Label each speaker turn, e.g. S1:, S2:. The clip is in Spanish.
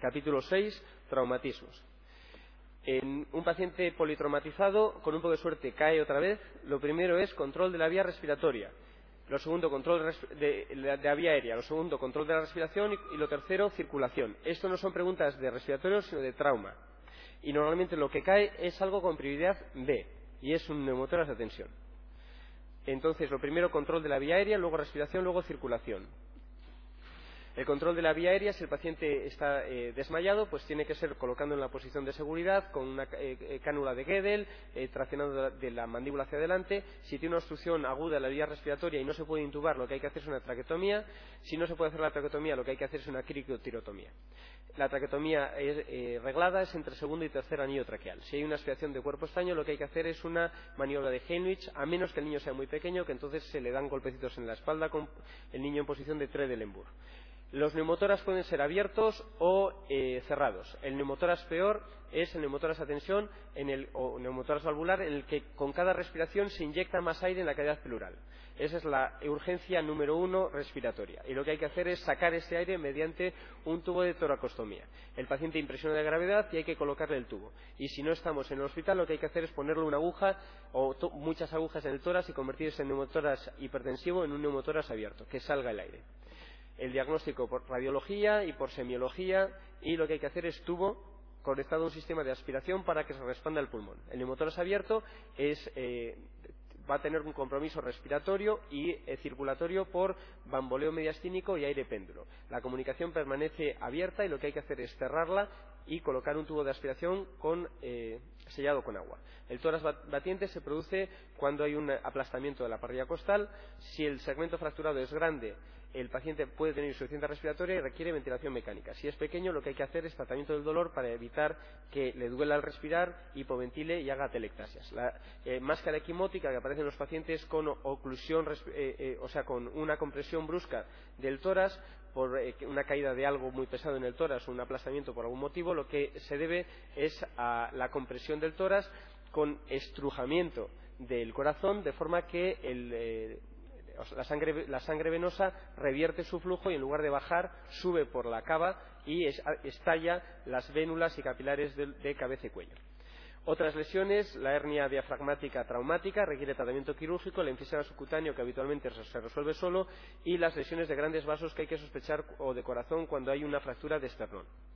S1: Capítulo 6. Traumatismos. En un paciente politraumatizado, con un poco de suerte, cae otra vez. Lo primero es control de la vía respiratoria. Lo segundo, control de, la vía aérea. Lo segundo, control de la respiración. Y, lo tercero, circulación. Esto no son preguntas de respiratorio, sino de trauma. Y normalmente lo que cae es algo con prioridad B, y es un neumotórax de tensión. Entonces, lo primero, control de la vía aérea, luego respiración, luego circulación. El control de la vía aérea, si el paciente está eh, desmayado, pues tiene que ser colocando en la posición de seguridad con una eh, eh, cánula de Gödel, traccionando de la mandíbula hacia adelante. Si tiene una obstrucción aguda de la vía respiratoria y no se puede intubar, lo que hay que hacer es una traquetomía. Si no se puede hacer la traquetomía, lo que hay que hacer es una criciotirotomía. La traquetomía reglada es entre segundo y tercer anillo traqueal. Si hay una aspiración de cuerpo estaño, lo que hay que hacer es una maniobra de Heinrich, a menos que el niño sea muy pequeño, que entonces se le dan golpecitos en la espalda con el niño en posición de Tredelenburg. Los neumotoras pueden ser abiertos o eh, cerrados. El neumotoras peor es el neumotoras a tensión o neumotoras valvular en el que con cada respiración se inyecta más aire en la cavidad pleural. Esa es la urgencia número uno respiratoria. Y lo que hay que hacer es sacar ese aire mediante un tubo de toracostomía. El paciente impresiona de gravedad y hay que colocarle el tubo. Y si no estamos en el hospital, lo que hay que hacer es ponerle una aguja o muchas agujas en el tórax y convertir ese neumotoras hipertensivo en un neumotoras abierto, que salga el aire el diagnóstico por radiología y por semiología y lo que hay que hacer es tubo conectado a un sistema de aspiración para que se respanda el pulmón. El neumotórax es, eh, va a tener un compromiso respiratorio y eh, circulatorio por bamboleo mediastínico y aire péndulo. La comunicación permanece abierta y lo que hay que hacer es cerrarla y colocar un tubo de aspiración eh, sellado con agua. El tórax batiente se produce cuando hay un aplastamiento de la parrilla costal. Si el segmento fracturado es grande, el paciente puede tener insuficiencia respiratoria y requiere ventilación mecánica. Si es pequeño, lo que hay que hacer es tratamiento del dolor para evitar que le duela al respirar, hipoventile y haga telectasias. La eh, máscara equimótica que aparece en los pacientes con oclusión, eh, eh, o sea, con una compresión brusca del tórax por una caída de algo muy pesado en el tórax o un aplastamiento por algún motivo, lo que se debe es a la compresión del tórax con estrujamiento del corazón, de forma que el, la sangre, venosa revierte su flujo y en lugar de bajar sube por la cava y estalla las vénulas y capilares de, cabeza y cuello. Otras lesiones, la hernia diafragmática traumática requiere tratamiento quirúrgico, el enfisema subcutáneo que habitualmente se resuelve solo y las lesiones de grandes vasos que hay que sospechar o de corazón cuando hay una fractura de esternón.